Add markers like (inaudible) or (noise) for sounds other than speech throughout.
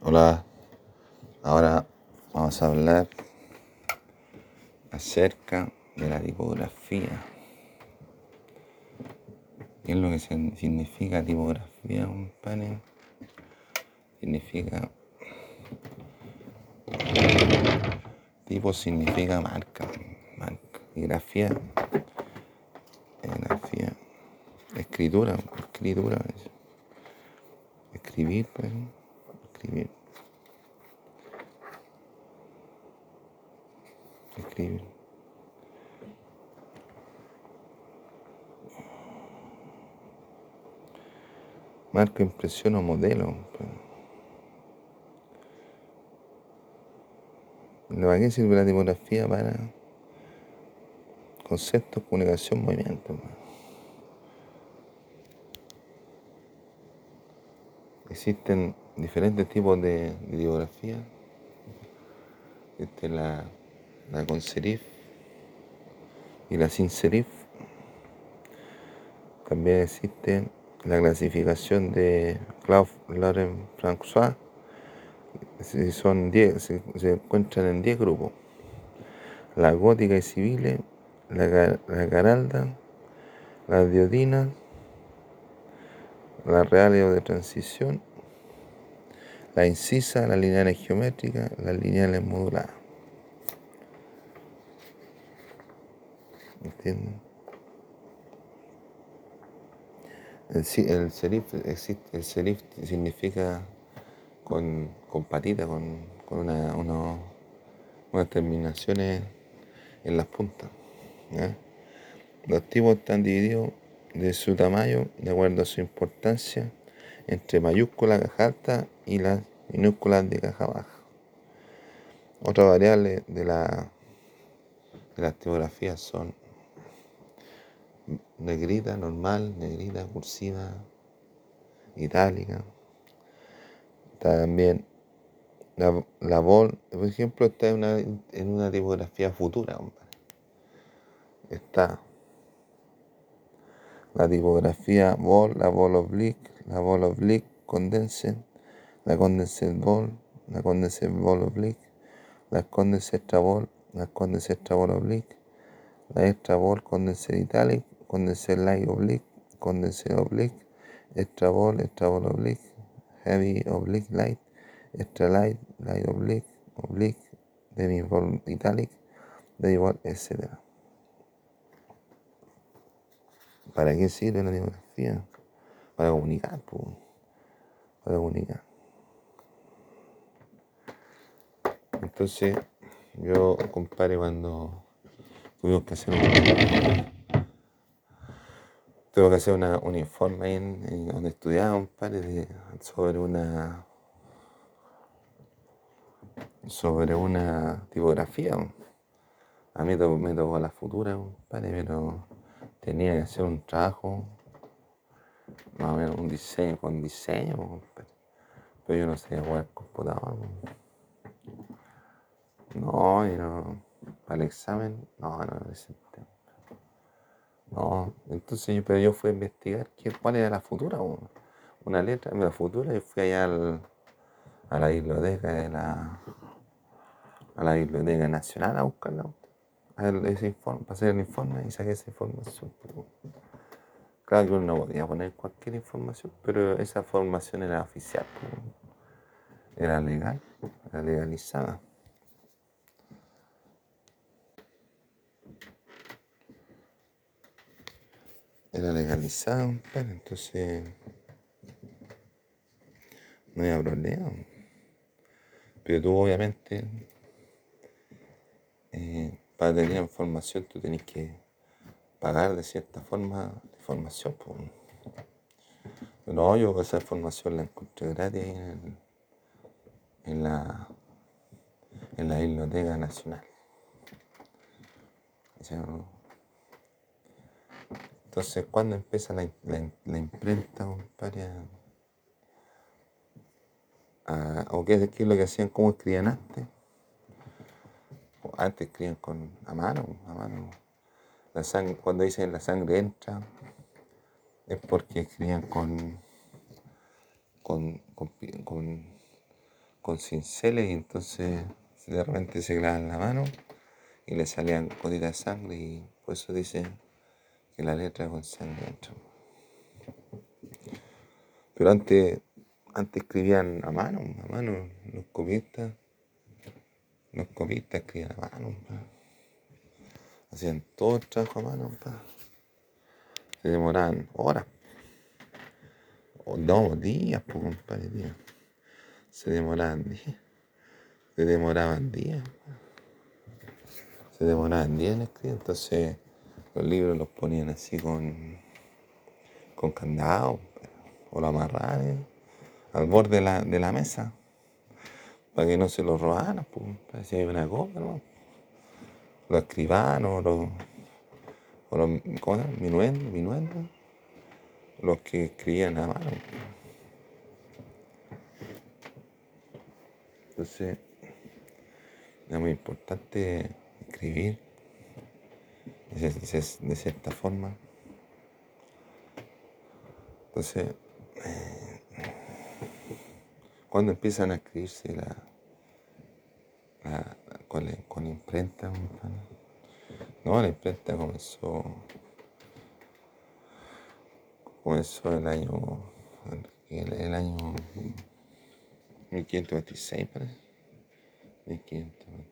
Hola, ahora vamos a hablar acerca de la tipografía. ¿Qué es lo que significa tipografía, compadre? Significa. Tipo significa marca, marca. Y grafía, grafía. Escritura, escritura. Escribir, pues. Escribir. Escribir. Marca, impresión o modelo. pues. ¿Para qué sirve la tipografía? Para conceptos, comunicación, movimiento. pues. Existen diferentes tipos de, de tipografía. Existe la, la con serif y la sin serif. También existe la clasificación de Claude Laurent François. Si son 10, se, encuentran en 10 grupos. La gótica y civil, la, la garalda, la diodina, la real de transición, la incisa, las lineales geométricas, las lineales moduladas. ¿Entienden? El, el serif, el serif significa con, con patita, con, con una, unas terminaciones en las puntas. Los tipos están divididos de su tamaño de acuerdo a su importancia entre mayúsculas, caja alta y las minúsculas de caja baja. Otra variable de, la, de las tipografías son negrita, normal, negrita, cursiva, itálica. También la, la bol, por ejemplo, está en una, en una tipografía futura, compadre. Está la tipografía bol, la bol oblique, la bol oblique, condensed, la condensed bol, la condensed bol oblique, la condensed extra bol, la condensed extra bol oblique, la extra bol condensed italic, condensed light oblique, condensed oblique, extra bol, extra bol oblique, heavy oblique light, extra light, light oblique, oblique, demi bol italic, demi bol, etc. ¿Para qué sirve la tipografía? Para comunicar, pues. Para comunicar. Entonces, yo, compadre, cuando tuvimos que hacer un, tuve que hacer una, un informe en, donde estudiaba, compadre, de- sobre una sobre una tipografía. A mí me tocó la futura, compadre, pero tenía que hacer un trabajo, más o menos un diseño, con diseño, compadre. Pero yo no sabía jugar computador. No, y no, para el examen, no, no, presenté. No, entonces yo, pero yo fui a investigar qué, cuál era la futura, una letra de la futura, y fui allá al- a la biblioteca de la, a la biblioteca nacional a buscarla, a ver ese informe, para hacer el informe y saqué esa información. Claro que uno no podía poner cualquier información, pero esa formación era oficial, era legal, era legalizada. Era legalizada, compadre, entonces no había problema. Pero tú obviamente, eh, para tener información, tú tenés que pagar de cierta forma la información. No, yo esa información la encontré gratis en, el- en la, en la Biblioteca Nacional. Entonces, ¿cuándo empieza la, la- imprenta, compadre? a- a- ¿O qué, es lo que hacían? ¿Cómo escribían antes? Antes escribían con, a mano, a mano. La sangre, cuando dicen la sangre entra, es porque escribían con, con, con, cinceles y entonces de repente se clavan la mano y le salían gotitas de sangre y por eso dice que la letra con sangre dentro. Pero antes, antes escribían a mano, a mano, los copistas, los copistas escribían a mano, hacían todo el trabajo a mano, se demoraban horas, o no, días, pues compadre, días. Se demoraban días, se demoraban días, se demoraban días en escribir, entonces los libros los ponían así con, con candado o lo amarraban al borde de la, de la mesa para que no se lo robaran, pues, parecía una cosa, ¿no? Los escribanos, los, o los, ¿cómo se Minuendos, los que escribían a mano. Entonces, es muy importante escribir de, cierta forma. Entonces, eh, cuando empiezan a escribirse la, con, imprenta, no, la imprenta comenzó, comenzó el año, el año 1526, parece. 1526.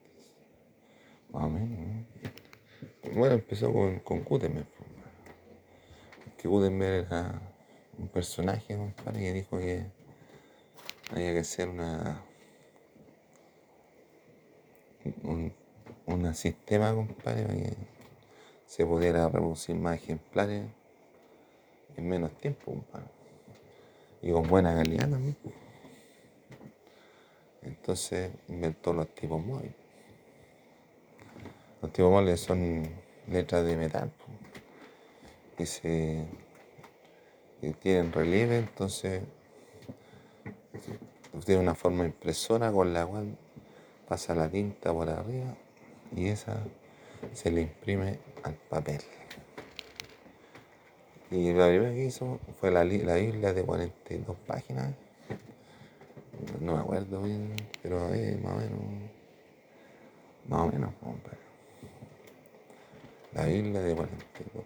Más o menos, Bueno, empezó con, con Gutenberg. Que Gutenberg era un personaje, compadre, que dijo que había que hacer una. un, un sistema, compadre, para que se pudiera reproducir más ejemplares en menos tiempo, compadre. Y con buena calidad también. Entonces inventó los tipos móviles. Los tipos móviles son letras de metal y se tienen relieve, entonces tiene una forma impresora con la cual pasa la tinta por arriba y esa se le imprime al papel. Y la primera que hizo fue la, la Biblia de 42 páginas no me acuerdo bien, pero eh, más o menos, más o menos, compadre. La Biblia de 42.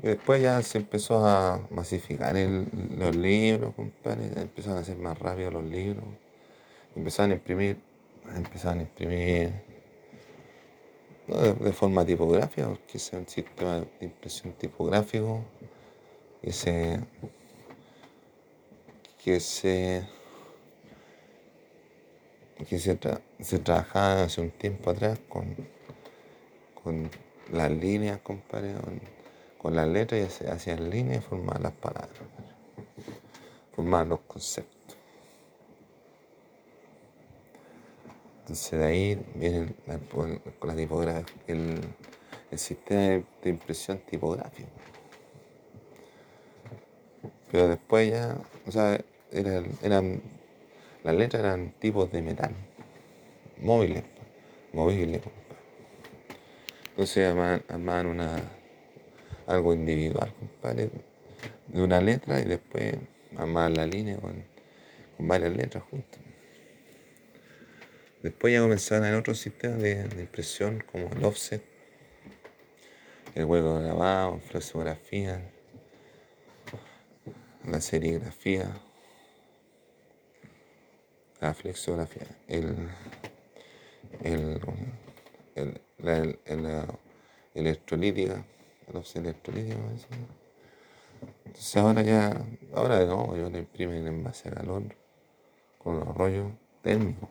Y después ya se empezó a masificar los libros, compadre, empezaron a ser más rápidos los libros, empezaron a imprimir, empezaron a imprimir de, forma tipográfica, porque es un sistema de impresión tipográfico y se que se que se, trabajaba hace un tiempo atrás con, con las líneas, compadre, con, las letras y se hacían líneas y formaban las palabras, formaban los conceptos. Entonces de ahí viene la, la tipografía, el, sistema de impresión tipográfico. Pero después ya, o sea, eran, las letras eran tipos de metal, móviles, móviles. Entonces armaban, una, algo individual, compadre, de una letra y después armaban la línea con, varias letras juntas. Después ya comenzaron en otros sistemas de, impresión como el offset, el hueco grabado, flexografía, la serigrafía, la flexografía, el, el, el, la, la electrolítica, electrolítica, entonces ahora ya, ahora no, yo le imprimen en base a calor con los rollos térmicos.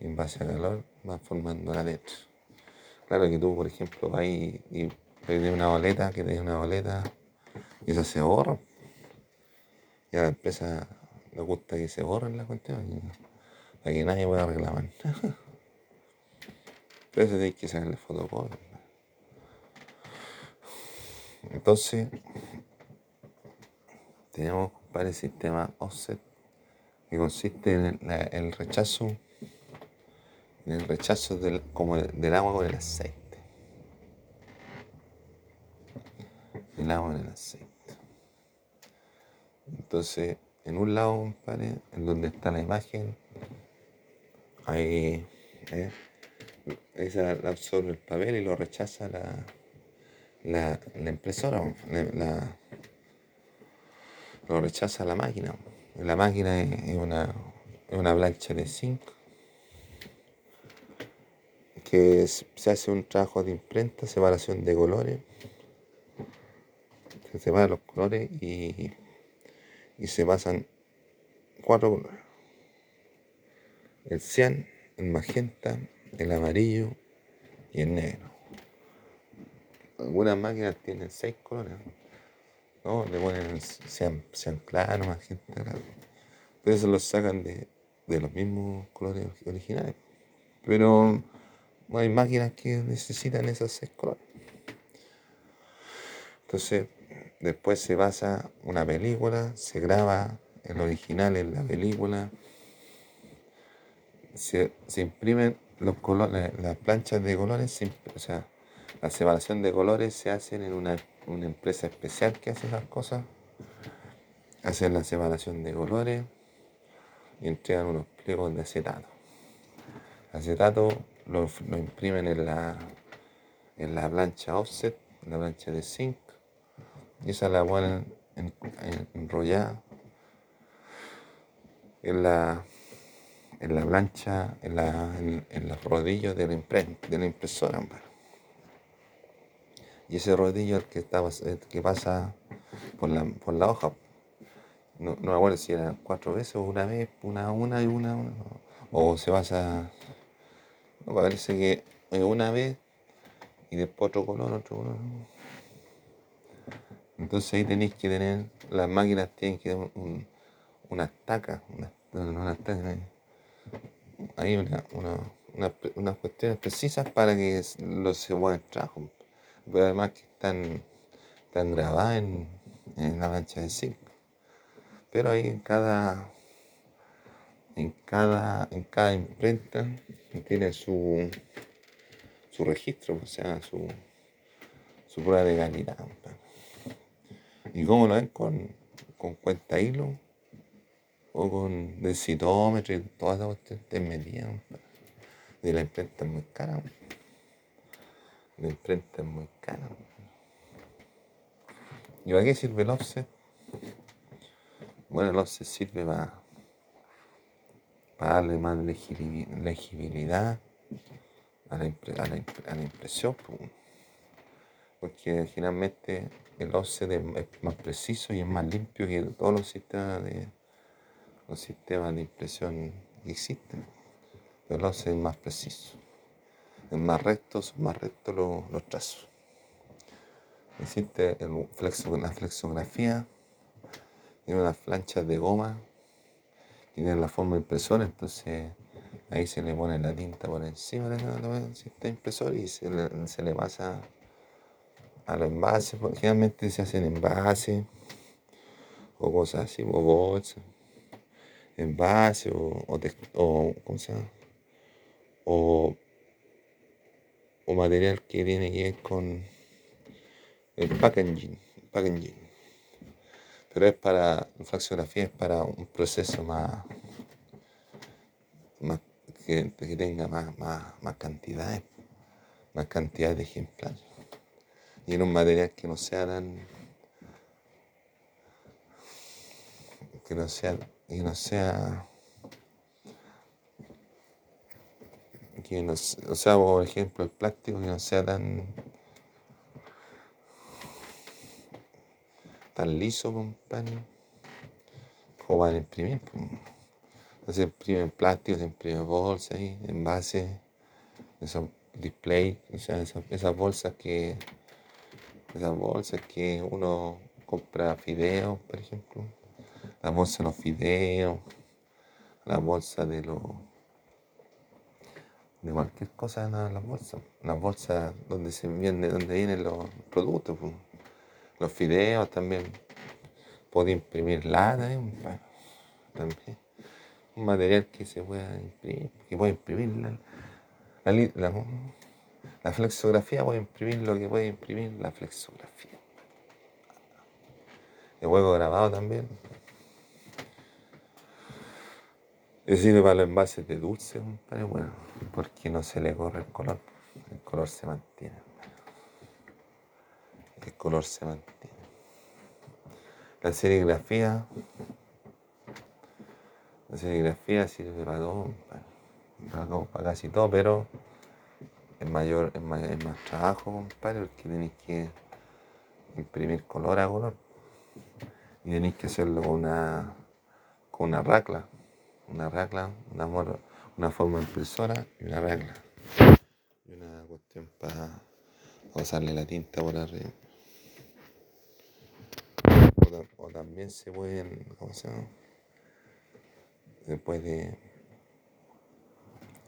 En base a calor va formando la letra. Claro que tú, por ejemplo, vas y, y una boleta, que te una boleta, y eso se borra. Ya empieza le gusta que se borren las cuestiones para que nadie pueda reclamar. (laughs) Pero eso hay que sacarle fotocopia. Entonces, tenemos para el sistema offset que consiste en el, rechazo en el rechazo del, como del agua con el aceite. El agua con el aceite. Entonces, en un lado, compadre, en donde está la imagen, ahí, eh, esa absorbe el papel y lo rechaza la, la, la impresora, la, lo rechaza la máquina. La máquina es una, es una plancha de zinc que se hace un trabajo de imprenta, separación de colores. Se separan los colores y, y se pasan cuatro colores. El cian, el magenta, el amarillo y el negro. Algunas máquinas tienen seis colores. ¿no? Le ponen sean, sean claro, magenta, claro. Pero los sacan de, de los mismos colores originales. Pero hay máquinas que necesitan esos seis colores. Entonces, después se basa una película, se graba el original en la película, se, imprimen los colores, las planchas de colores, o sea, la separación de colores se hacen en una, una empresa especial que hace las cosas, hacen la separación de colores y entregan unos pliegos de acetato. Acetato lo, imprimen en la, en la plancha offset, en la plancha de zinc, y esa la ponen enrollada en la, en la plancha, en, la, en, los rodillos de la, de la impresora. Y ese rodillo el que, estaba, que pasa por la, por la hoja. No, no me acuerdo si era cuatro veces o una vez, una, una y una, una o se basa me parece que una vez y después otro color, otro color. Entonces ahí tenéis que tener, las máquinas tienen que tener un, una estaca, una, una estaca, hay una, una, unas cuestiones precisas para que los se puedan trabajo. Pero además que están, están grabadas en, la mancha de zinc. Pero ahí en cada en cada, en cada imprenta tiene su, su registro, o sea, su, su prueba de calidad. ¿Y cómo lo ven? Con, con cuenta hilo o con densitómetro y todas esas cuestiones medidas. Y la imprenta es muy cara. La imprenta es muy cara. ¿Y para qué sirve el offset? Bueno, el offset sirve para darle más legibilidad a la, impresión. Porque generalmente el offset es más preciso y es más limpio que todos los sistemas de, los sistemas de impresión existen. Pero offset es más preciso. Es más recto, son más rectos los, trazos. Existe la flexografía, tiene unas planchas de goma tiene la forma impresora, entonces ahí se le pone la tinta por encima del sistema impresor y se le, pasa a los envases, generalmente se hacen envases o cosas así, o bolsas, envases o, o, ¿cómo se llama? O, o material que tiene que ver con el packaging, packaging. Pero es para, la fraccionografía es para un proceso más, más que, tenga más, más, más cantidades, más cantidad de ejemplares. Y en un material que no sea tan, que no sea, que no sea, que no, o sea, por ejemplo, el plástico que no sea tan tan liso, compadre, como van a imprimir. Se imprimen plástico, se imprimen bolsas envases, esos display, o sea, esas, bolsas que esas bolsas que uno compra fideos, por ejemplo, la bolsa de los fideos, la bolsa de los de cualquier cosa en las bolsas, las bolsas donde se vende, donde vienen los productos. Pues los fideos también. Puedo imprimir lata, ¿eh? también. Un material que se pueda imprimir, que puede imprimir la, la, la, flexografía, puede imprimir lo que puede imprimir la flexografía. El hueco grabado también. Eso sirve para los envases de dulce, compadre, bueno, porque no se le corre el color. El color se mantiene. El color se mantiene. La serigrafía. La serigrafía sirve para todo. Para, casi todo, pero es mayor, es más, es más trabajo, compadre, porque tenéis que imprimir color a color. Y tenéis que hacerlo con una, con una racla. Una racla, una, una forma impresora y una racla. Y una cuestión para pasarle la tinta por arriba. O, también se pueden, ¿cómo se llama? Se puede.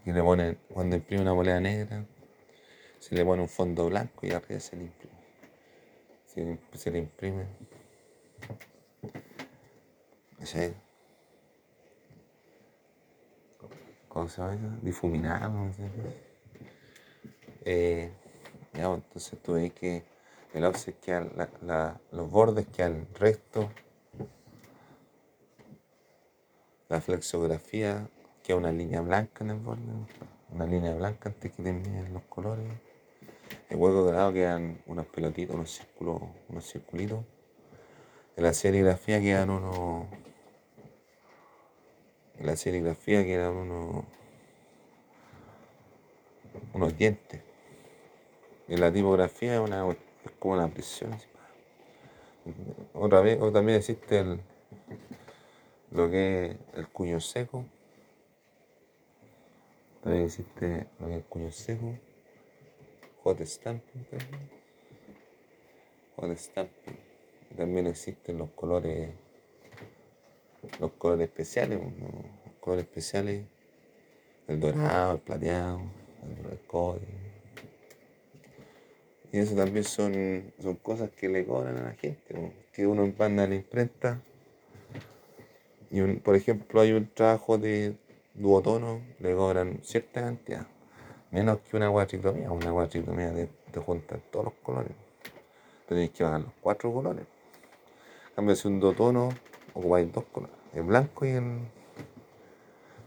Y le ponen, cuando imprime una moneda negra, se le pone un fondo blanco y arriba se le imprime. Se, le imprime. ¿Sí? ¿Cómo se llama? Eh, entonces tú ves que el queda, la, los bordes que al resto, la flexografía queda una línea blanca en el borde, una línea blanca antes que terminen los colores. El hueco dorado quedan unos pelotitos, unos círculos, unos circulitos. En la serigrafía quedan unos. La serigrafía quedan unos. unos dientes. En la tipografía es, una, es como una prisión. Otra vez, o también existe el, lo que es el cuño seco. También existe lo que es el cuño seco hot stamping también. Hot stamping. También existen los colores, los colores especiales, los colores especiales, el dorado, el plateado, el cobre. Y eso también son, son cosas que le cobran a la gente, que uno manda a la imprenta. Y por ejemplo hay un trabajo de duotono, le cobran cierta cantidad menos que una guatrictomía. Una guatrictomía te, te juntan todos los colores. Tenéis que bajar los cuatro colores. En cambio, si un dotono, ocupáis dos colores. El blanco y el.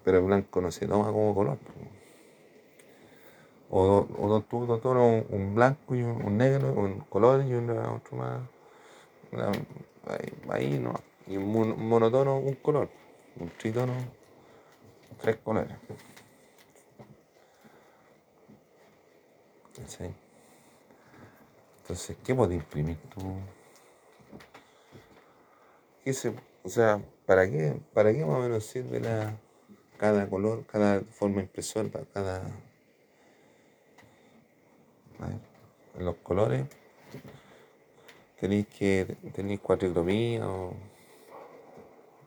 Pero el blanco no se toma como color. O, o dos dotonos, un blanco y un, negro, un color y otro más. ahí, no. Y un monotono, un color. Un tritono, tres colores. Entonces, ¿qué puedes imprimir tú? ¿Qué se, o sea, ¿para qué, ¿para qué más o menos sirve la, cada color, cada forma impresora, cada... los colores tenéis que tenéis cuatricromía o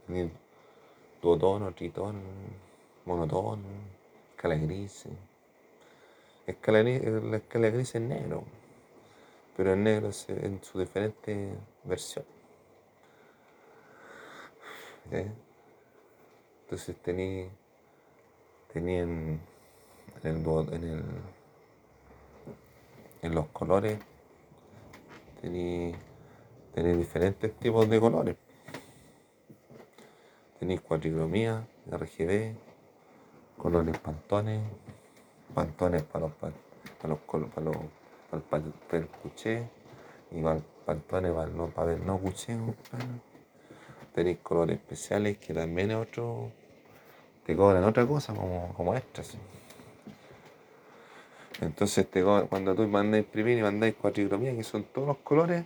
tenéis duotono, tritono, monotono, escala grises la escala gris es negro, pero el negro es en su diferente versión. Entonces tenía, en, el, en, los colores, tenía, diferentes tipos de colores. Tenéis cuatricromía, RGB, colores pantones, pantones para los, para los, para los, para el, cuché y para pantones para, no, para ver no cuché, Tenéis colores especiales que también otro, te cobran otra cosa como, como. Entonces te cuando tú mandáis imprimir y mandáis cuatricromía, que son todos los colores,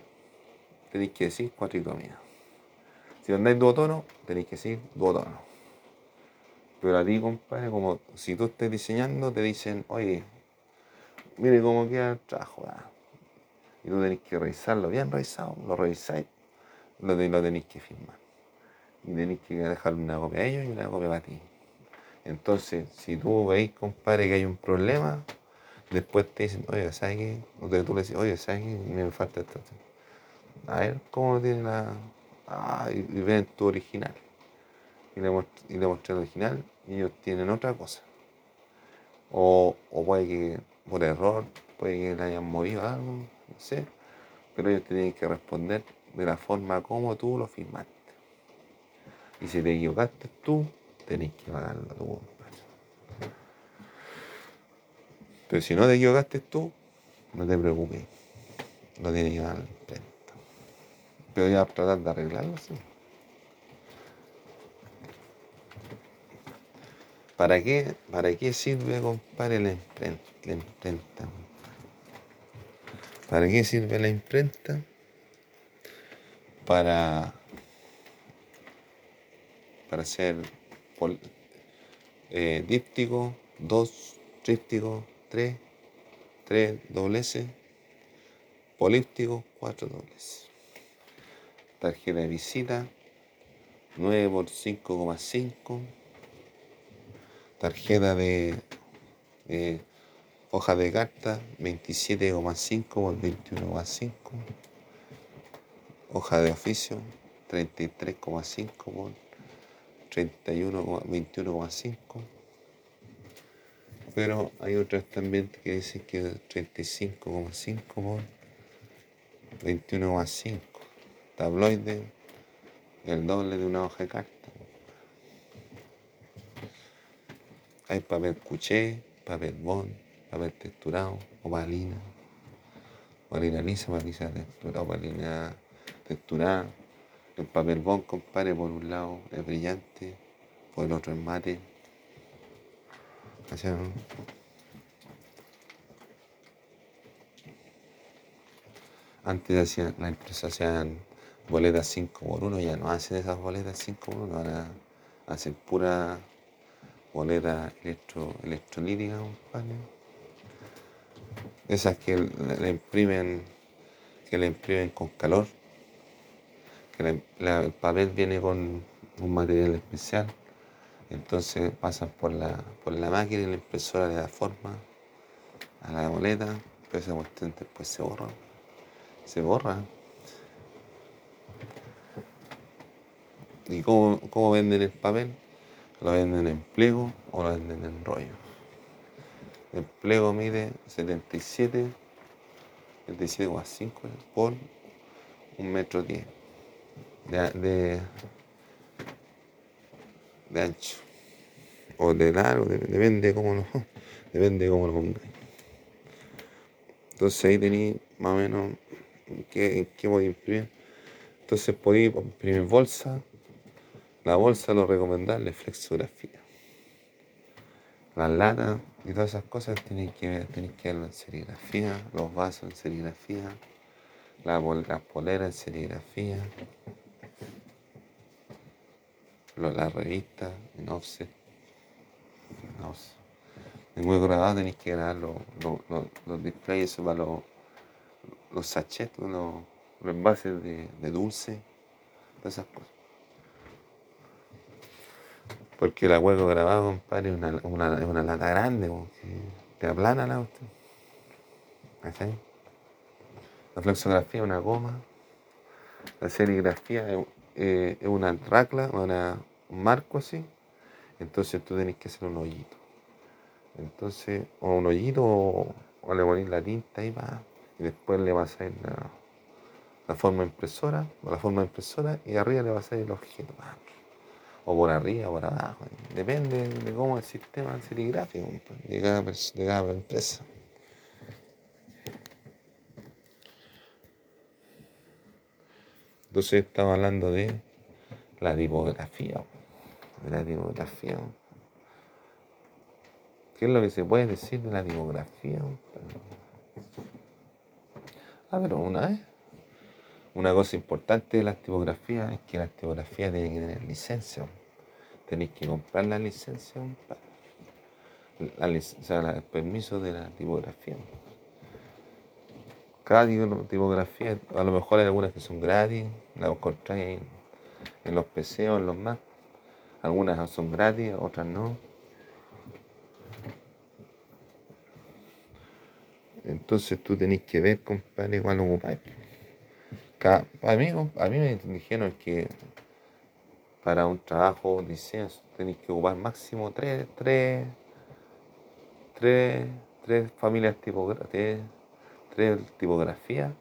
tenéis que decir cuatricromía. Si mandáis duotono, tenéis que decir duotono. Pero a ti, compadre, como si tú estés diseñando, te dicen, oye, mire cómo queda el trabajo. Y tú tenés que revisarlo bien revisado, lo revisáis, lo, lo tenéis que firmar. Y tenéis que dejar una copia a ellos y una copia para ti. Entonces, si tú veis, compadre, que hay un problema, después te dicen, oye, ¿sabes qué? O tú le dices, oye, ¿sabes qué? Me falta esto. A ver, ¿cómo tiene la...? Ah, y ven tu original. Y le, y le mostré el original ellos tienen otra cosa. O, puede que por error, puede que le hayan movido algo, no sé, pero ellos tienen que responder de la forma como tú lo firmaste. Y si te equivocaste tú, tenés que pagarlo tú, compadre. Pero si no te equivocaste tú, no te preocupes. Lo tienes que dar al imprenta. Pero ya tratar de arreglarlo, sí. ¿Para qué, ¿Para qué sirve, compadre, la imprenta? La imprenta ¿Para qué sirve la imprenta? Para, para hacer eh, díptico, 2, tríptico, 3, 3 doble S, políptico, 4 dobles. Tarjeta de visita, 9 por 5,5 tarjeta de hoja de carta 27,5 por 21,5 hoja de oficio 33,5 por 21,5 pero hay otras también que dicen que 35,5 por 21,5 tabloide el doble de una hoja de carta. Hay papel cuché, papel bond, papel texturado, opalina, opalina lisa, opalina texturada, opalina texturada. El papel bond, compadre, por un lado es brillante, por el otro es mate. Antes hacían, la empresa hacían boletas 5 por 1 ya no hacen esas boletas 5 por 1 ahora hacen pura boleta electro, electrolítica, compadre. Esas que le imprimen, que le imprimen con calor. Que el papel viene con un material especial. Entonces pasan por la, por la máquina y la impresora le da forma a la boleta, pero esa cuestión después se borra. Se borra. ¿Y cómo, venden el papel? lo venden en pliego o lo venden en rollo. El pliego mide 77, 77,5 por un metro 10 de, de, ancho o de largo, depende cómo lo, (laughs) depende cómo lo pongáis. Entonces ahí tenéis más o menos qué, qué podéis imprimir. Entonces podéis imprimir bolsa, la bolsa lo recomendable es flexografía. Las latas y todas esas cosas tienen que ver, que verlo en serigrafía, los vasos en serigrafía, las poleras en serigrafía, las revistas en offset. En muy grabado tenéis que grabar los, displays para los, los sachets, los, envases de, de dulce, todas esas cosas. Porque la hueco grabado, compadre, es una, una, una lata grande, te aplana la usted. La flexografía es una goma. La serigrafía es, una racla, un marco así. Entonces tú tenés que hacer un hoyito. Entonces, o un hoyito o, le ponéis la tinta ahí va. Y después le vas a ir la, forma impresora, o la forma impresora, y arriba le vas a ir el objeto o por arriba, o por abajo. Depende de cómo el sistema serigráfico de cada, de cada empresa. Entonces estamos hablando de la tipografía, la tipografía. ¿Qué es lo que se puede decir de la tipografía? Ah, pero una vez. Una cosa importante de las tipografías es que las tipografías tienen que tener licencia. Tenéis que comprar la licencia, la, el permiso de la tipografía. Tipografía, a lo mejor hay algunas que son gratis, las encontráis en, los PC o en los Mac. Algunas son gratis, otras no. Entonces tú tenés que ver, compadre, cuál ocupáis. A mí, a mí me dijeron que para un trabajo de diseño tenéis que ocupar máximo tres, tres, tres, tres familias tipográficas, tres, tipografías,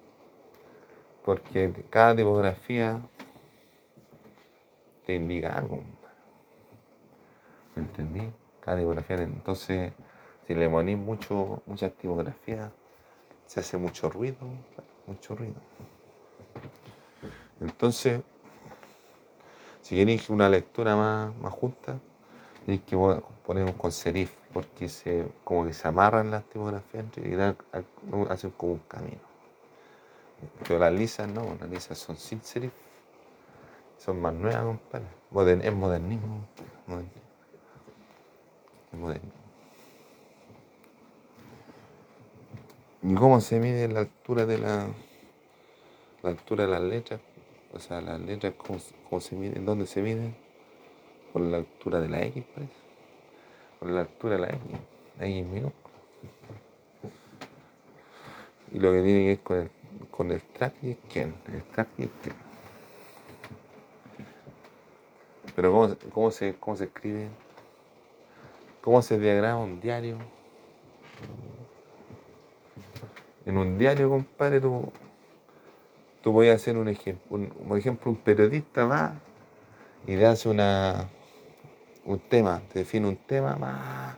porque cada tipografía te indica algo. ¿Me entendí? Cada tipografía. Entonces, si le ponís mucho, muchas tipografías, se hace mucho ruido, mucho ruido. Entonces, si queréis una lectura más, más justa, tenéis que poner un con serif, porque se, como que se amarran las tipografías y hacen como un camino. Pero las lisas no, las lisas son sin serif, son más nuevas, compadre. es modernismo. Es modernismo. ¿Y cómo se mide la altura de la, la altura de las letras? O sea, las letras, ¿cómo, se miden? ¿Dónde se miden? Por la altura de la X, parece. Por la altura de la X. X minúscula. Y lo que tiene que ver con el, con el track y el. El track y el ken. Pero ¿cómo, cómo, se, ¿cómo se escribe? ¿Cómo se diagrama un diario? En un diario, compadre, tú, tú voy a hacer un ejemplo. por ejemplo, un periodista va y le hace una, un tema, te define un tema, va,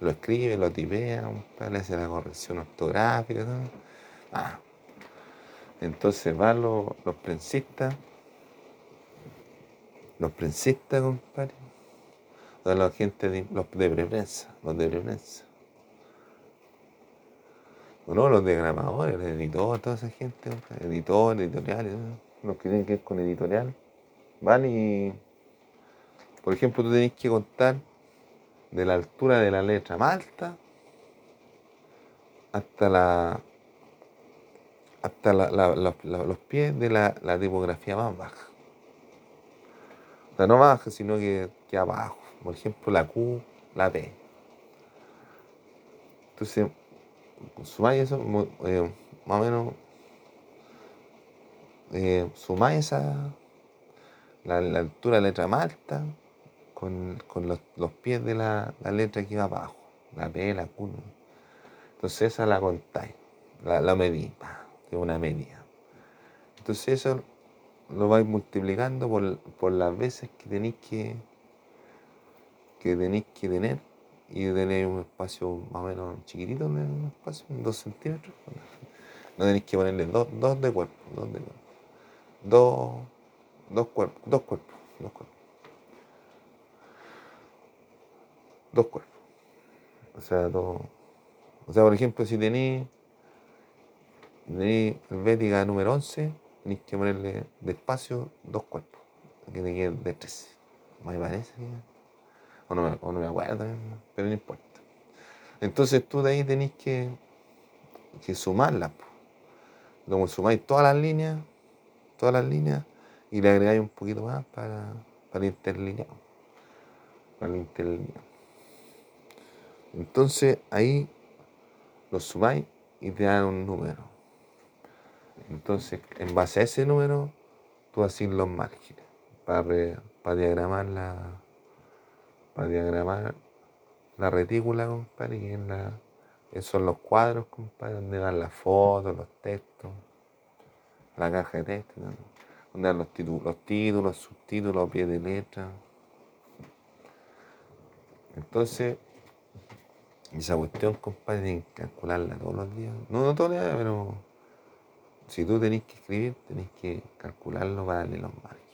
lo escribe, lo tipea, le hace la corrección ortográfica, Entonces van los, los prensistas, los prensistas, compadre, los gente de, los de prensa, los de prensa no, los diagramadores, los editores, toda esa gente, editores, editoriales, los que tienen que ver con editorial, van y, por ejemplo, tú tenés que contar de la altura de la letra malta hasta la hasta los pies de la, tipografía más baja. O sea, no baja, sino que, que abajo. Por ejemplo, la Q, la P. Entonces, sumáis eso, eh, más o menos, eh, sumáis esa, la, altura de la letra malta con, los, pies de la, letra que va abajo, la P, la Q. Entonces esa la contáis, la, la medís, es una media. Entonces eso lo vais multiplicando por, por las veces que tenéis que, que tenéis que tener y tenéis un espacio más o menos chiquitito el espacio, dos centímetros. No tenéis que ponerle dos, dos de cuerpo, dos de cuerpo. Dos, dos cuerpos, dos cuerpos, dos cuerpos. Dos cuerpos. O sea, dos. O sea, por ejemplo, si tenéis, tenéis Helvética número 11, tenéis que ponerle de espacio dos cuerpos. Que te quede de 13. Me parece o no, me, o no me acuerdo, pero no importa. Entonces tú de ahí tenés que, que sumarlas. Como sumáis todas las líneas, todas las líneas, y le agregáis un poquito más para, para interlinear. Para el interlineado. Entonces ahí lo sumáis y te dan un número. Entonces, en base a ese número, tú haces los márgenes para, para diagramar la, para diagramar la retícula, compadre, que la, son los cuadros, compadre, donde van las fotos, los textos, la caja de textos, donde van los títulos, los títulos, subtítulos, pies de letra. Entonces, esa cuestión, compadre, tienen que calcularla todos los días. No, no todos los días, pero si tú tenés que escribir, tenés que calcularlo para darle los márgenes.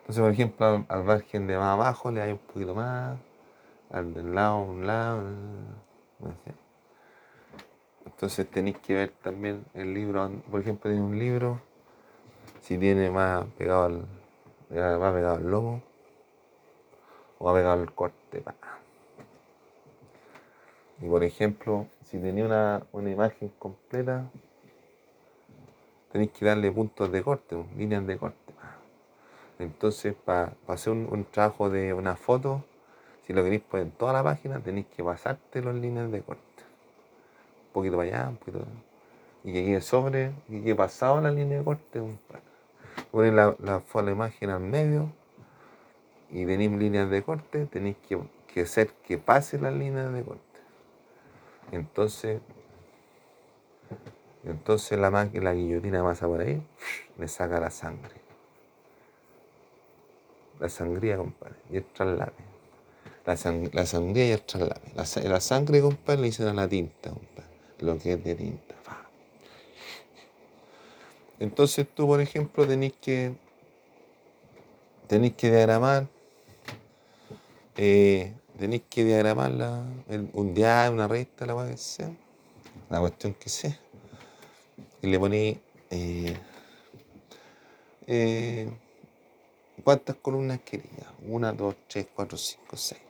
Entonces, por ejemplo, al, margen de más abajo le hay un poquito más, al del lado, un lado, no sé. Entonces tenéis que ver también el libro, por ejemplo, tiene un libro, si tiene más pegado al, más pegado al logo, o más pegado al corte. Y por ejemplo, si tenía una, una imagen completa, tenéis que darle puntos de corte, líneas de corte. Entonces, para hacer un, trabajo de una foto, si lo queréis poner en toda la página, tenéis que pasarte las líneas de corte. Un poquito para allá, un poquito. Y que quede sobre, y que pasado la línea de corte. Poner la, la, la imagen al medio y tenéis líneas de corte, tenéis que, hacer que pase las líneas de corte. Entonces, entonces la la guillotina pasa por ahí, (laughs) le saca la sangre la sangría, compadre, y el traslave. la, la sangría y el traslave. La, la, sangre, compadre, le dicen a la tinta, compadre, lo que es de tinta. Entonces tú, por ejemplo, tenés que tenéis que diagramar eh, tenéis que diagramar la, un día, una recta, la que la cuestión que sea, y le ponéis eh, eh, cuántas columnas querías, una, dos, tres, cuatro, cinco, seis.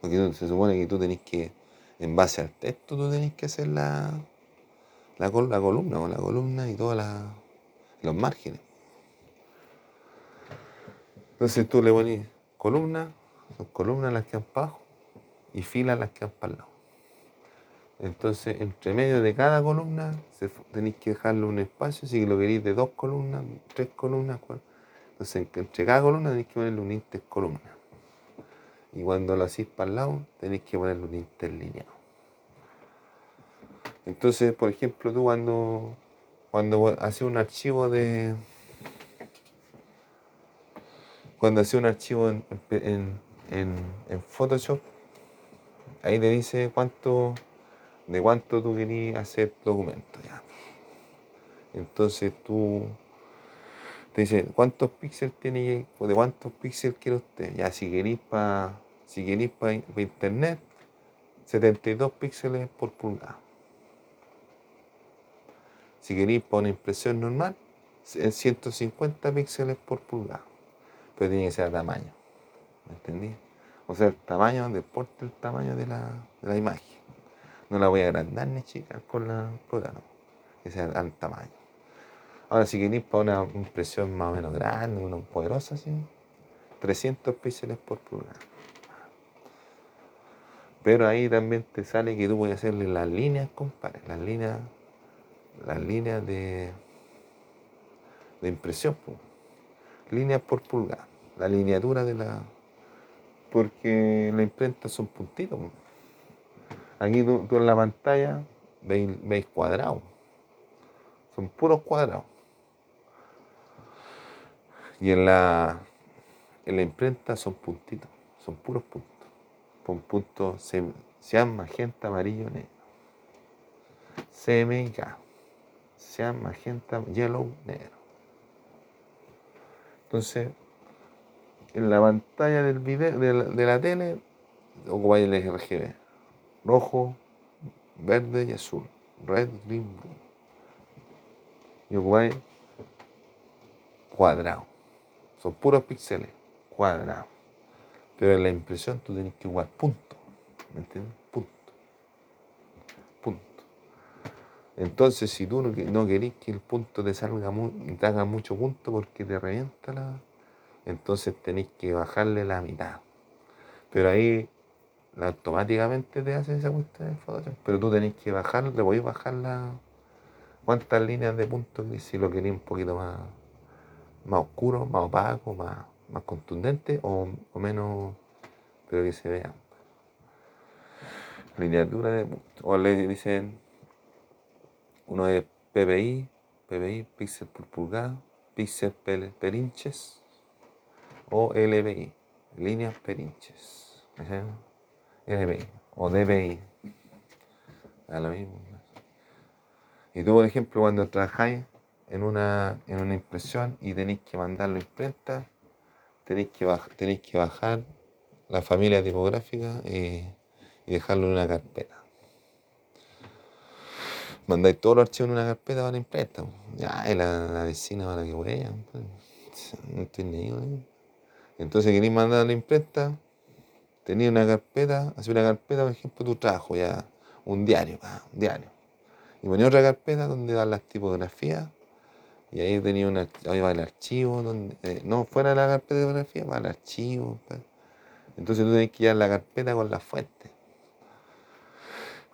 Porque se supone que tú tenés que, en base al texto, tú tenés que hacer la, la, la columna o la columna y todos los márgenes. Entonces tú le pones columna, columnas las que van para abajo y filas las que van para el lado. Entonces, entre medio de cada columna tenéis que dejarle un espacio, si lo queréis de dos columnas, tres columnas, entonces entre cada columna tenéis que ponerle un intercolumna. Y cuando lo hacéis para el lado, tenéis que ponerle un interlineado. Entonces, por ejemplo, tú cuando, cuando haces un archivo de. Cuando haces un archivo en, Photoshop, ahí te dice cuánto, de cuánto tú querías hacer documento. Ya. Entonces tú te dice cuántos píxeles tiene, de cuántos píxeles quiere usted. Ya, si queréis para si queréis para internet, 72 píxeles por pulgada. Si queréis para una impresión normal, 150 píxeles por pulgada. Pero tiene que ser a tamaño. ¿Me entendí? O sea, el tamaño, deporte el tamaño de la, de la imagen. No la voy a agrandar ni chicar con la programa, que sea al tamaño. Ahora, si queréis para una impresión más o menos grande, una poderosa, así, 300 píxeles por pulgada. Pero ahí también te sale que tú puedes hacerle las líneas, compadre, las líneas, las líneas de, de impresión, líneas por pulgada, la lineatura de la, porque la imprenta son puntitos. Aquí tú, en la pantalla veis, cuadrados. Son puros cuadrados. Y en la, en la imprenta son puntitos. Son puros puntos. Con puntos sean magenta, amarillo, negro. CMYK. Sean magenta, yellow, negro. Entonces, en la pantalla del video, de la, de la tele, ocupáis el RGB. Rojo, verde y azul. Red, green, blue. Y ocupáis cuadrado. Son puros píxeles, cuadrados. Pero en la impresión tú tienes que jugar punto. ¿Me entiendes? Punto. Punto. Entonces, si tú no, no querés que el punto te salga te haga mucho punto porque te revienta la, entonces tenéis que bajarle la mitad. Pero ahí automáticamente te hace esa cuestión de Photoshop. Pero tú tenés que bajar, le a bajar la. ¿Cuántas líneas de puntos si lo queréis un poquito más, más oscuro, más opaco, más, más contundente o, menos, pero que se vea? Lineatura de puntos. O le dicen, uno es PPI, PPI, píxel por pulgada, píxel per inches o LBI, líneas perinches. LBI o DBI. A lo mismo. Y tú, por ejemplo, cuando trabajáis en una, en una impresión y tenéis que mandarlo a imprenta, tenéis que, tenéis que bajar la familia tipográfica y, dejarlo en una carpeta. Mandáis todos los archivos en una carpeta para la imprenta. Ya, la, la vecina para que huella. No estoy ni entonces queréis mandar a la imprenta, tenía una carpeta, hacía una carpeta, por ejemplo, tu trabajo, ya, un diario, un diario. Y ponía otra carpeta donde dan las tipografías, y ahí tenía una, ahí va el archivo, donde, eh, no fuera de la carpeta de tipografía, va el archivo. Entonces tú tenés que llevar la carpeta con la fuente,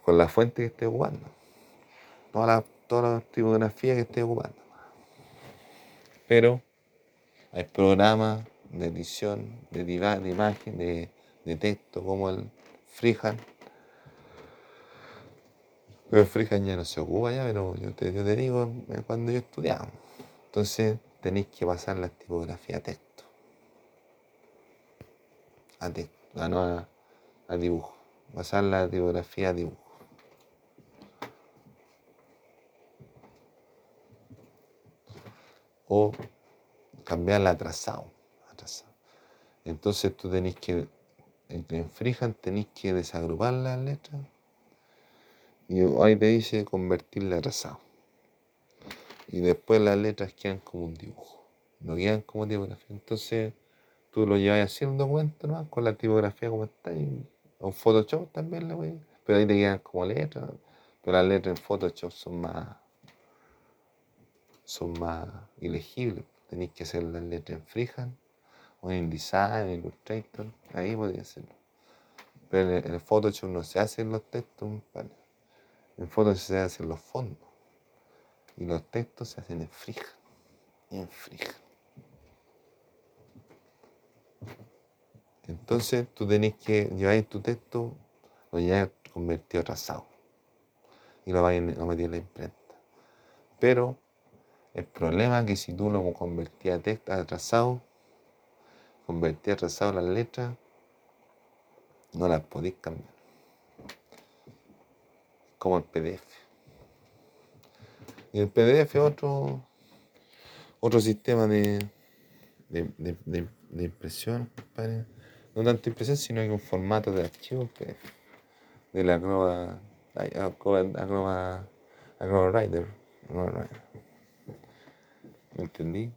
con la fuente que estés ocupando, todas las toda la tipografías que estés ocupando. Pero hay programas de edición, de, de imagen, de, texto, como el freehand. Pero el freehand ya no se ocupa ya, pero yo te, yo te digo, eh, cuando yo estudiaba. Entonces tenéis que pasar la tipografía a texto. A texto, a no a dibujo, pasar la tipografía a dibujo. O cambiarla a trazado. Entonces tú tenés que, en Freehand tenéis que desagrupar las letras y ahí te dice convertirla a trazado. Y después las letras quedan como un dibujo, no quedan como tipografía. Entonces tú lo llevas haciendo cuenta ¿no? con la tipografía como está. Y, o Photoshop también la voy. Pero ahí te quedan como letras. Pero las letras en Photoshop son más son más ilegibles. Tenéis que hacer las letras en freehand o en InDesign, en Illustrator. Ahí podría hacerlo. Pero en el, Photoshop no se hacen los textos. En Photoshop se hacen los fondos. Y los textos se hacen en. Y en freehand. Entonces tú tenés que llevar tu texto, lo llevas convertido a trazado y lo vas a meter en la imprenta. Pero el problema es que si tú lo convertías a texto a trazado, convertías a trazado las letras, no las podés cambiar. Como el PDF. Y el PDF es otro, otro sistema de, de, impresión, no tanto impresión, sino que un formato de archivo PDF de la Acrobat, Acrobat, Acrobat Rider. ¿Me entendí?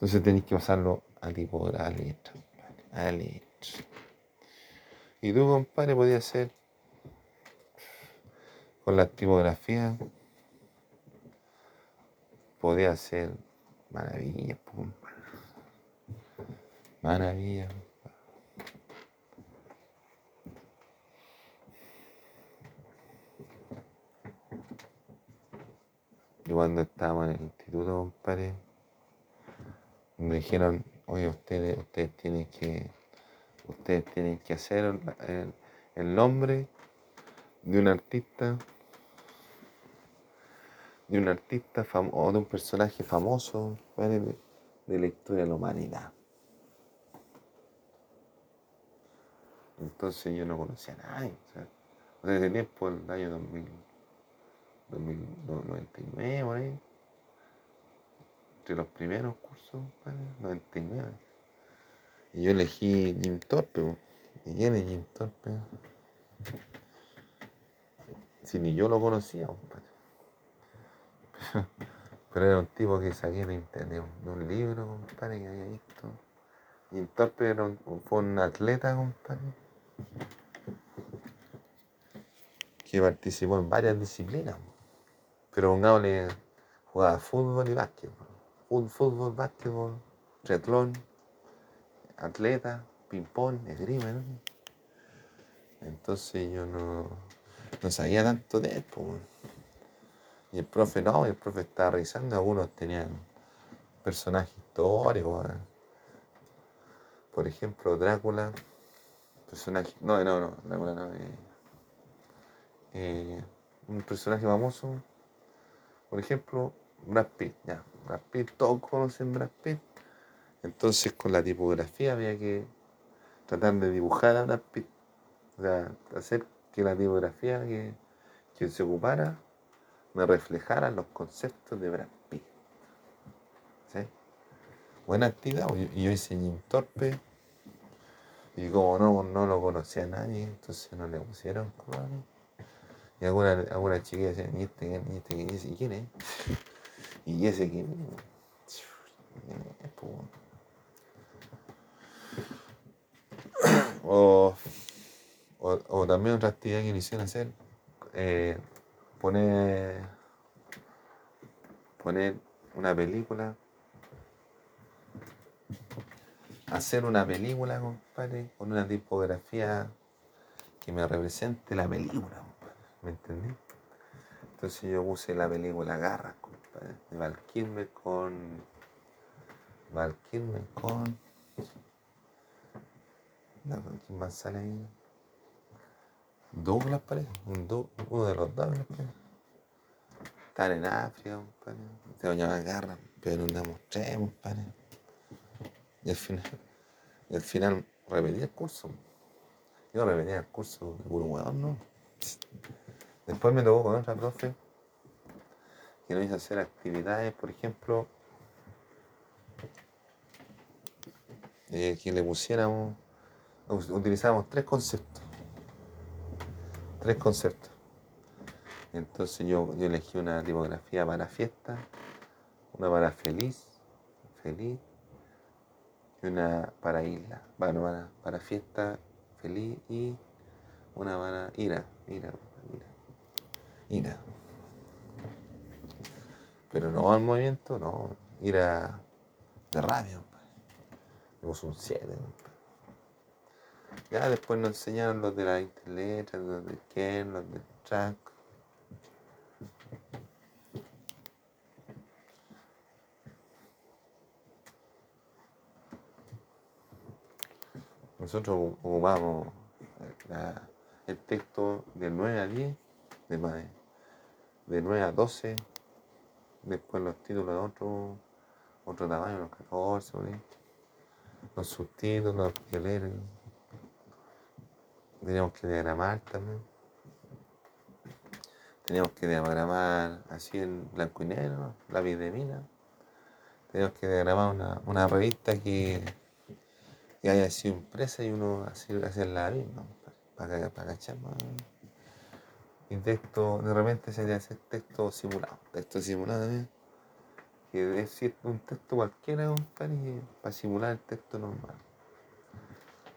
Entonces tenéis que pasarlo a tipo a letra. A letra. Y tú, compadre, podías hacer con la tipografía, podía hacer maravillas, Maravilla. Y cuando estábamos en el instituto, compadre, me dijeron, oye, ustedes, ustedes tienen que, ustedes tienen que hacer el, nombre de un artista, de un artista o de un personaje famoso, compadre, de la historia de la humanidad. Entonces yo no conocía a nadie. O desde tiempo, el año 2000, 2099, por ahí. Entre los primeros cursos, 99. Y yo elegí Jim Torpe. ¿Y quién es Jim Torpe? Si ni yo lo conocía, compadre. (laughs) Pero era un tipo que saqué de internet, un libro, compadre, que había visto. Y Torpe era fue un atleta, compadre. Que participó en varias disciplinas. Pero pongámosle, jugaba fútbol y básquetbol. Fútbol, básquetbol, triatlón, atleta, ping-pong, esgrima. Entonces yo no, no sabía tanto de él, y el profe no, el profe estaba revisando, algunos tenían personajes históricos. Por ejemplo, Drácula, personaje, no, no, no, Drácula no, eh, eh, un personaje famoso, por ejemplo, Brad Pitt, ya, Brad Pitt, todos conocen Brad Pitt, entonces con la tipografía había que tratar de dibujar a Brad Pitt, o sea, hacer que la tipografía que, que se ocupara me reflejaran los conceptos de Brad Pitt. ¿Sí? Buena actividad, y yo hice Jim Torpe, y como no, no lo conocía nadie, entonces no le pusieron Y alguna, alguna chiquilla decía, ¿y este, este quién es? ¿Y quién es? ¿Y ese quién es? O, o, o, también otra actividad que me hicieron hacer, eh, poner, poner una película, hacer una película, compadre, con una tipografía que me represente la película, compadre, ¿me entendí? Entonces yo puse la película Garras, compadre, de Val con... Val con... ¿Quién más sale ahí? Douglas parece, uno de los Douglas parece. Están en África, compadre. Se bañaban garra, pero no mostremos, compadre. Y al final, y al final repetí el curso. Yo repetí el curso de puro hueón, ¿no? Después me tocó con otra profe que nos hizo hacer actividades, por ejemplo, eh, que le pusiéramos, utilizábamos tres conceptos. Tres conceptos. Entonces yo, elegí una tipografía para fiesta, una para feliz, feliz, y una para isla, bueno, para, para fiesta, feliz y una para ira, ira, ira, ira. Pero no al movimiento, no, ira de rabia, Tenemos un 7. Ya después nos enseñaron los de la interletra, los de Ken, los de track. Nosotros ocupamos el texto de 9 a 10, de, de 9 a 12, después los títulos de otro, otro tamaño, los 14, los subtítulos, los leer. Teníamos que diagramar también. Teníamos que diagramar así en blanco y negro, lápiz de mina. Teníamos que diagramar una, una revista que, que, haya sido impresa y uno así hacer la misma, para, para cachar más. Y texto, de repente se hacer texto simulado, texto simulado también. Que es un texto cualquiera, para simular el texto normal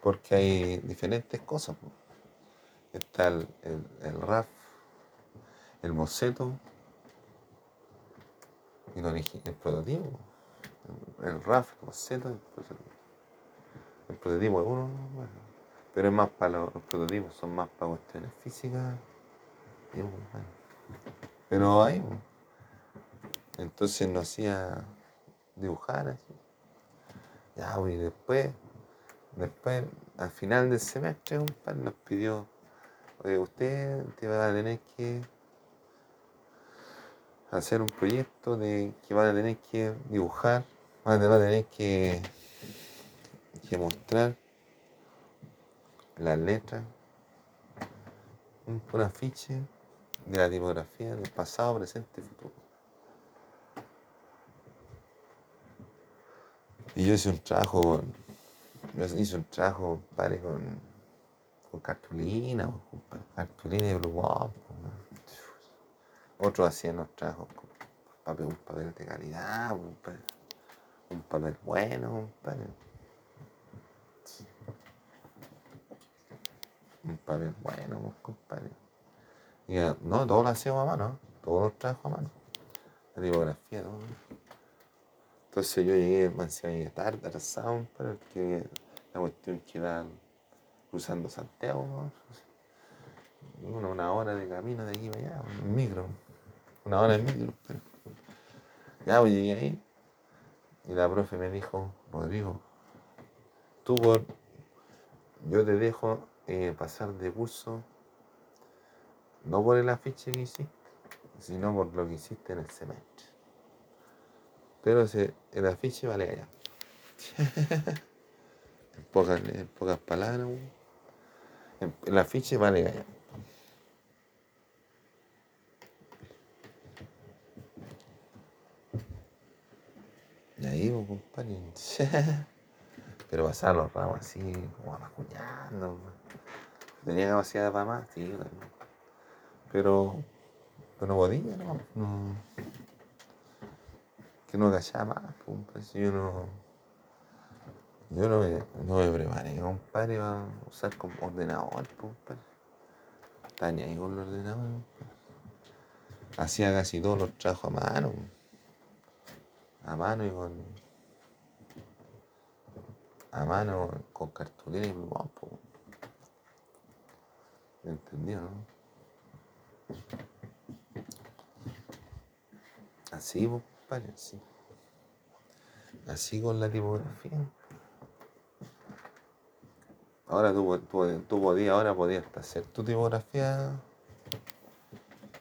porque hay diferentes cosas. Está el, el, RAF, el boceto, y el, el prototipo. El, RAF, el boceto, el, prototipo es uno, pero es más para los, prototipos, son más para cuestiones físicas. Pero ahí, entonces nos hacía dibujar así. Ya, y después Después, al final del semestre, un nos pidió, oye, usted te va a tener que hacer un proyecto de que va a tener que dibujar, va a tener que, que mostrar las letras, un, afiche de la tipografía del pasado, presente y futuro. Y yo hice un trabajo yo hice un trabajo, padre, con, con cartulina, con cartulina y blue Otros hacían los trabajos con papel, un papel de calidad, un papel, bueno, papel. Un papel bueno, compadre. Y, no, todo lo hacíamos a mano, todos los trabajos a mano. La tipografía, todo. Entonces yo llegué, me llegué tarde, atrasado, pero que la cuestión que va cruzando Santiago, una, hora de camino de aquí para allá, un micro, una hora de micro. Ya pues, llegué ahí y la profe me dijo, Rodrigo, tú yo te dejo eh, pasar de curso, no por el afiche que hiciste, sino por lo que hiciste en el semestre. Pero ese, el afiche vale allá. (laughs) en, pocas, en pocas palabras, el afiche vale allá. Y ahí, pues, compadre. (laughs) Pero pasar los ramos así, como amacuñando. Tenía capacidad para más, sí, pero, pero no podía, no. que no callaba más, pues, yo no. Yo no me, no me preparé, compadre, a usar como ordenador, compadre. Está ni ahí con el ordenador, Hacía casi todos los trabajos a mano. A mano y con. A mano con cartulina y guapo. ¿Me entendió, no? Así, pues. Así. Así con la tipografía. Ahora tú, tú, podías, ahora podías hacer tu tipografía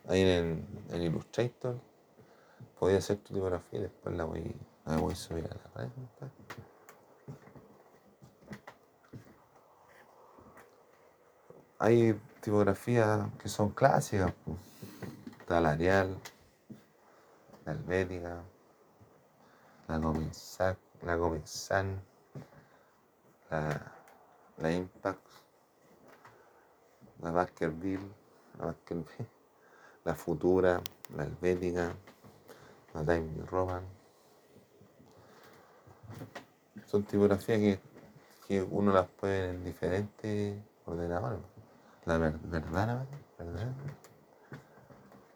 ahí en, el, Illustrator. Podías hacer tu tipografía y después la voy, la voy a subir a la red. Tipografías que son clásicas. pues. Está la Arial, la Helvética, la Gomensac, la Impact, la Baskerville, la Baskerville, (laughs) la Futura, la Helvética, la Time Roman. Son tipografías que, que uno las puede en diferentes ordenadores. La ver- verdad, verdad.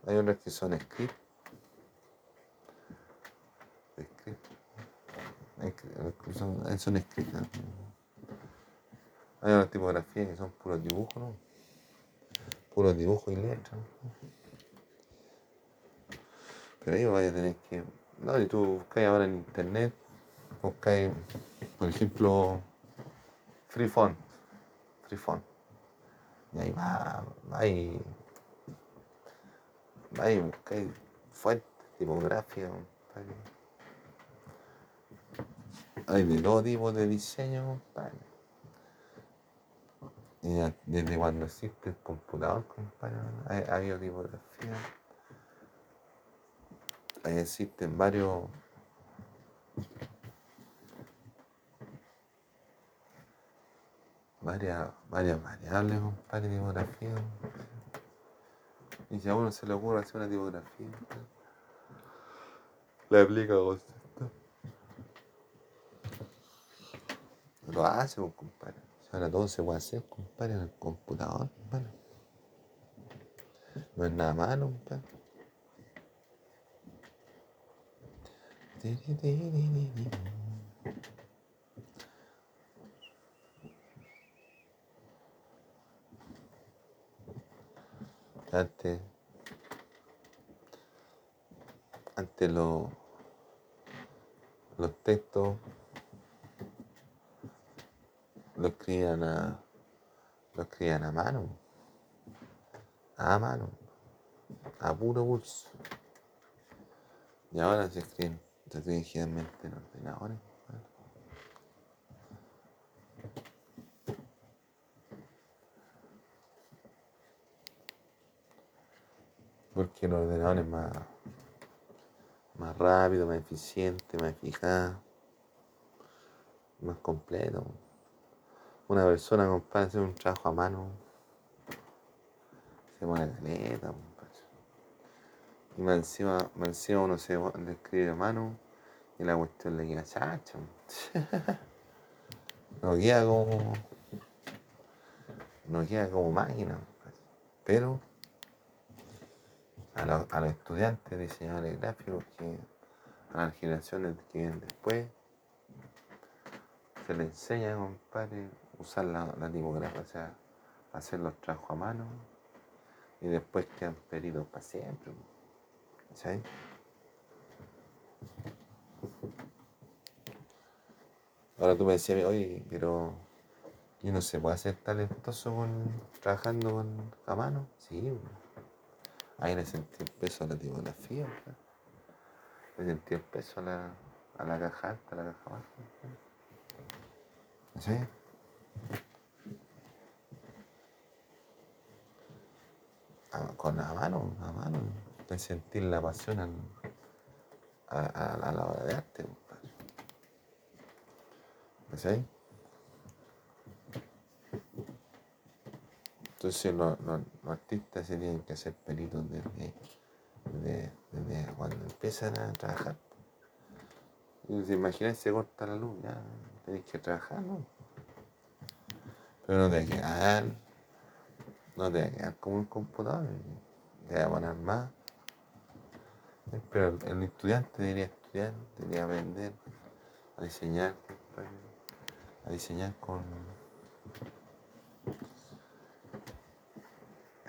Hay otras que son script. Script. Son. ¿no? Hay otras tipografías que son puros dibujos, ¿no? Puros dibujos y letras. Pero ahí vaya a tener que. No, y tú buscáis ahora en internet, buscáis, por ejemplo, Free Font. Free Font. Y ahí va, va ahí. Ahí, tipográficas. compadre. Hay de todo tipo de diseño, compadre. Desde cuando existe el computador, compadre, hay, ha habido tipografía. Ahí existen varios. Varias, varias variables, compadre, tipografía. Y si a uno se le ocurre hacer una tipografía, le aplica concepto. Lo hace, pues, compadre. Ahora todo se puede hacer, compadre, en el computador, compadre. No es nada malo, compadre. Antes, antes lo- los textos lo escribían a, lo escribían a mano, a mano, a puro pulso. Y ahora se escriben estratégicamente en ordenadores. compadre. Porque el ordenador es más, más rápido, más eficiente, más eficaz, más completo. Una persona, compadre, hacer un trabajo a mano, se pone caleta, compadre. Y más encima, más encima uno se le escribe a mano y la cuestión le queda chacha. No queda como. No queda como máquina. Pero a, los- estudiantes diseñadores gráficos que a las generaciones que vienen después se les enseña, compadre, usar la, la tipografía, o sea, hacer los trabajos a mano y después quedan peritos para siempre. ¿Sí? Ahora tú me decías, oye, pero ¿y no se puede ser talentoso con, trabajando con, a mano? Sí. Ahí le sentí el peso a la tipografía, le sentí el peso a la, a la caja alta, a la caja baja. ¿Sí? A- con la mano, a mano, de sentir la pasión a, a- la hora de arte. ¿Sí? Entonces los, artistas se tienen que hacer peritos desde, desde- cuando empiezan a trabajar. Y se imaginan se corta la luz, ya tenéis que trabajar, ¿no? Pero no te va a quedar, no te va a quedar como un computador, te va a poner más. Pero el, estudiante debería estudiar, debería aprender a diseñar, a diseñar con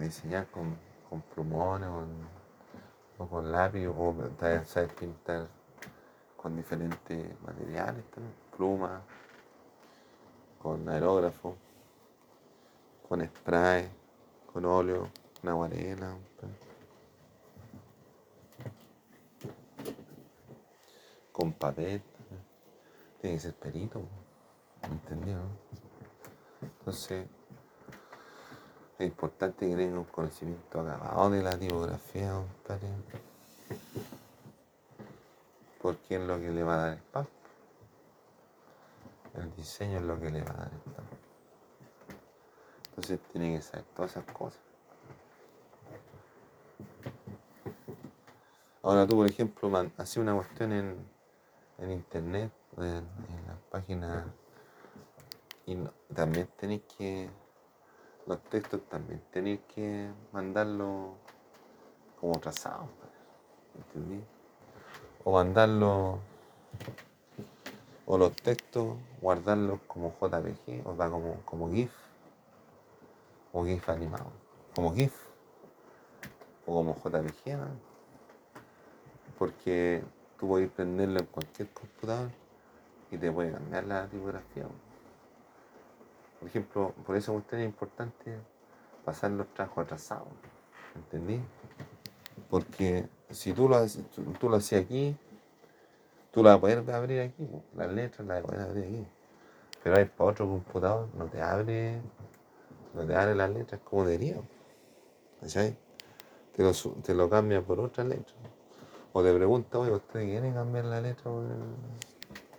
diseñar con, con plumones o, con lápiz o sabes pintar con diferentes materiales también, plumas, con aerógrafo, con spray, con óleo, con aguarela. Con papel, tiene que ser perito, ¿me entendió? Entonces, Es importante que tenga un conocimiento acabado de la tipografía, compadre. Porque es lo que le va a dar el pan. El diseño es lo que le va a dar el pan. Entonces tiene que saber todas esas cosas. Ahora tú, por ejemplo, haces una cuestión en, internet, en, en la página, y también tenéis que los textos también tenéis que mandarlo como trazado, ¿entendí? O mandarlo, o los textos, guardarlos como JPG, o sea, como, como GIF, o GIF animado, como GIF, o como JPG, porque tú puedes prenderlo en cualquier computador y te puede cambiar la tipografía. Por ejemplo, por eso usted es importante pasar los trabajos atrasados. ¿Entendí? Porque si tú lo, tú, lo hacías aquí, tú lo vas a poder abrir aquí, las letras las poder abrir aquí. Pero hay para otro computador, no te abre, no te abre las letras como debería. ¿Cachai? Te lo, te lo cambia por otra letra. O te pregunta, oye, ¿usted quiere cambiar la letra?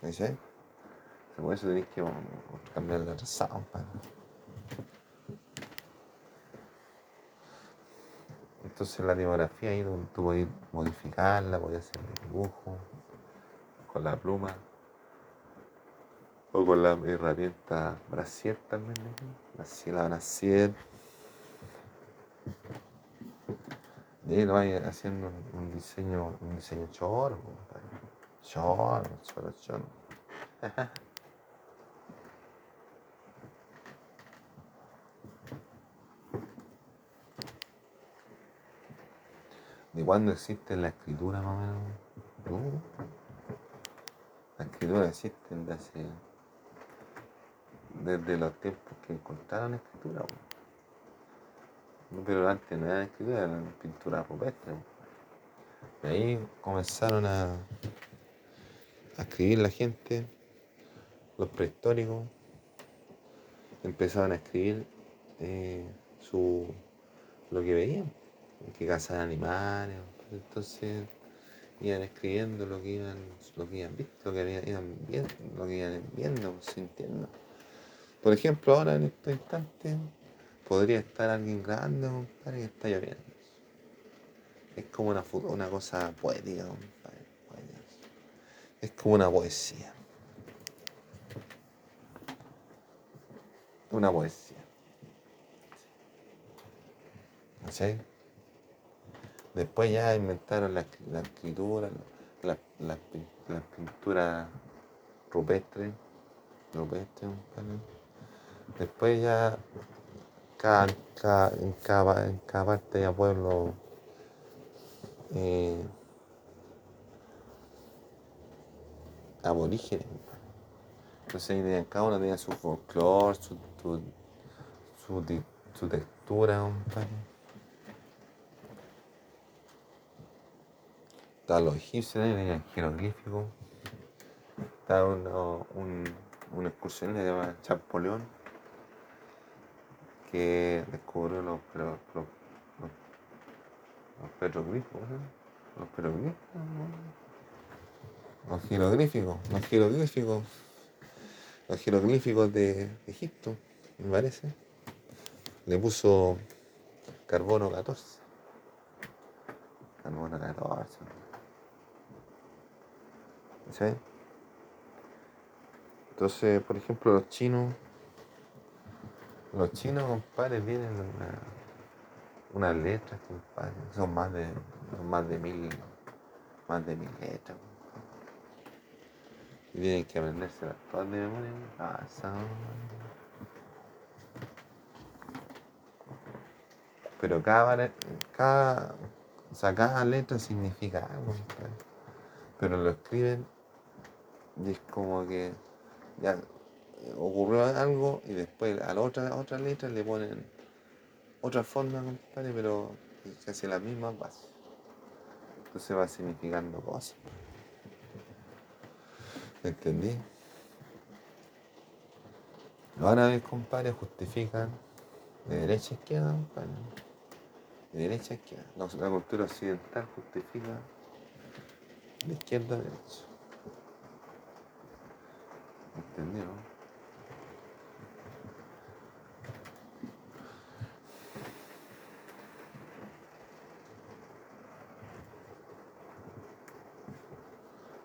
¿Cachai? Por eso tenéis que cambiar la sound. Entonces la tipografía ahí tú puedes modificarla, puedes hacer el dibujo con la pluma o con la herramienta Brasier también, así la Brasier. Y lo vais haciendo un diseño, un diseño choro, choro, choro, choro. (laughs) cuándo existe la escritura más o menos? La escritura existe desde, desde los tiempos que encontraron escritura. Pero antes no era escritura, era pintura rupestre. Y ahí comenzaron a, a escribir la gente, los prehistóricos, empezaron a escribir eh, su, lo que veían que cazan animales. Entonces iban escribiendo lo que iban, lo que iban visto, lo que iban viendo, lo que iban viendo, sintiendo. Por ejemplo, ahora en este instante podría estar alguien grande, compadre, que está lloviendo. Es como una, una cosa poética, compadre. Es como una poesía. Una poesía. ¿Sí? Después ya inventaron la, escritura, la, pintura rupestre, rupestre Después ya cada, en, cada, en cada parte de pueblo eh, aborígenes. Entonces cada uno tenía su folclore, su, su, su, textura, Estaban los egipcios, tenían jeroglíficos. Estaba uno, un, un excursionista que se llama Chapoleón, que descubrió los, los, los, los petroglifos, los petroglifos, los jeroglíficos, los jeroglíficos, los jeroglíficos de Egipto, me parece. Le puso carbono 14. Carbono 14. Entonces, por ejemplo, los chinos, los chinos, compadre, vienen una, unas letras, compadre, son más de, más de mil, más de mil letras. Y tienen que aprenderse todas de memoria. Ah, Pero cada, cada, o sea, cada letra significa algo, pero lo escriben y es como que ya ocurrió algo y después a la otra, otra letra le ponen otra forma, compadre, pero casi la misma base. Entonces va significando cosas. ¿Me entendí? Ahora mis compadre justifican De derecha a izquierda, compadre. De derecha a izquierda. La cultura occidental justifica de izquierda a derecha. ¿Entendió?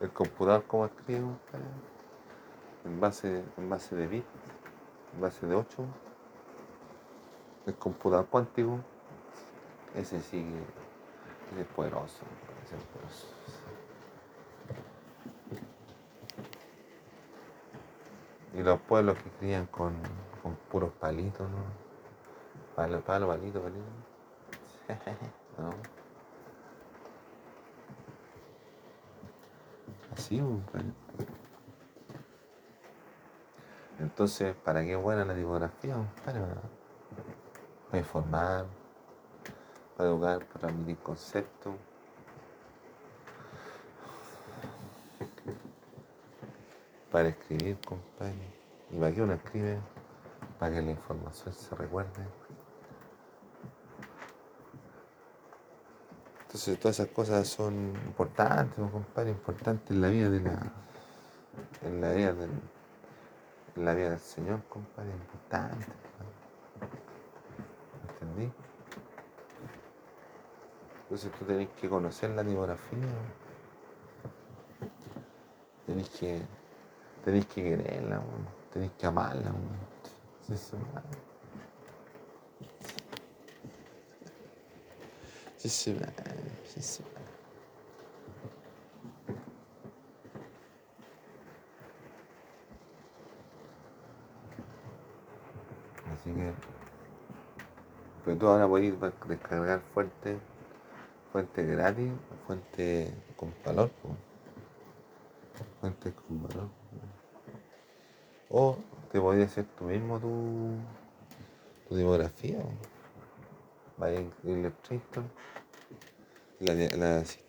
El computador, ¿cómo escribe? En base, en base de bit, en base de 8. El computador cuántico, ese sí que es poderoso, ese es poderoso. Y los pueblos que crían con, con puros palitos, ¿no? Palo, palo, palito, palito. (laughs) ¿No? Así, compadre. Entonces, ¿para qué buena la tipografía, compadre? Para, para informar, para educar, para transmitir conceptos. Para escribir, compadre. ¿Y para qué uno escribe? Para que la información se recuerde. Entonces todas esas cosas son importantes, compadre, importantes en la vida de la. en la vida del. en la vida del Señor, compadre, importante. ¿Entendí? Entonces tú tenés que conocer la tipografía. Tenés que. Tenés que quererla, weón. tenés que amarla, weón. Sí, sí. Sí, sí. Así que. Pero tú ahora podés descargar fuente, fuente gratis, fuente con valor, fuente con valor. O te podías hacer tú mismo tu, tu tipografía. po. Vaya en Illustrator, la, la haces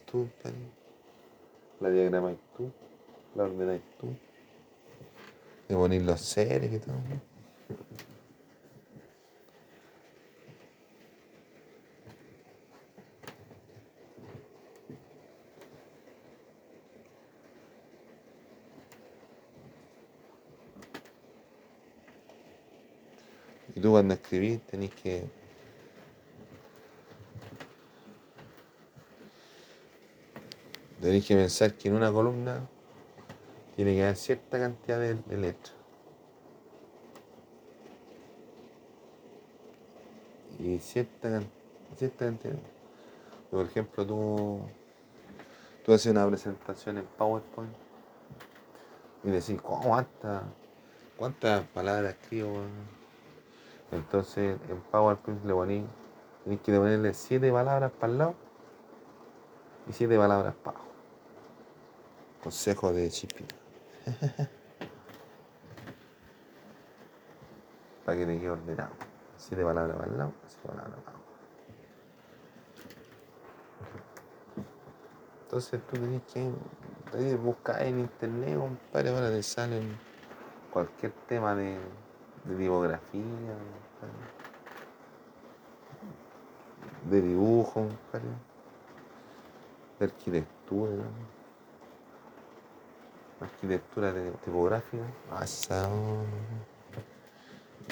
la diagramas tú, la ordenáis tú, le ponís los seres y todo. Tú cuando escribís tenés que tenés que pensar que en una columna tiene que haber cierta cantidad de, letras. Y cierta, cierta cantidad. Por ejemplo, tú, tú haces una presentación en PowerPoint y decís, "¿Cómo ¿cuántas, cuántas palabras escribo? Weón?". Entonces en PowerPoint le ponís, tenés que ponerle siete palabras para el lado y siete palabras para abajo. Consejo de Chipi. (laughs) para que te quede ordenado. Siete palabras para el lado, siete palabras para abajo. Entonces tú tenés que buscar en internet, compadre, ahora te salen cualquier tema de, de tipografía, de dibujo, de arquitectura, arquitectura de- tipográfica.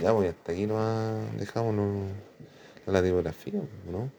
Ya, pues hasta aquí nos dejamos la tipografía, ¿no?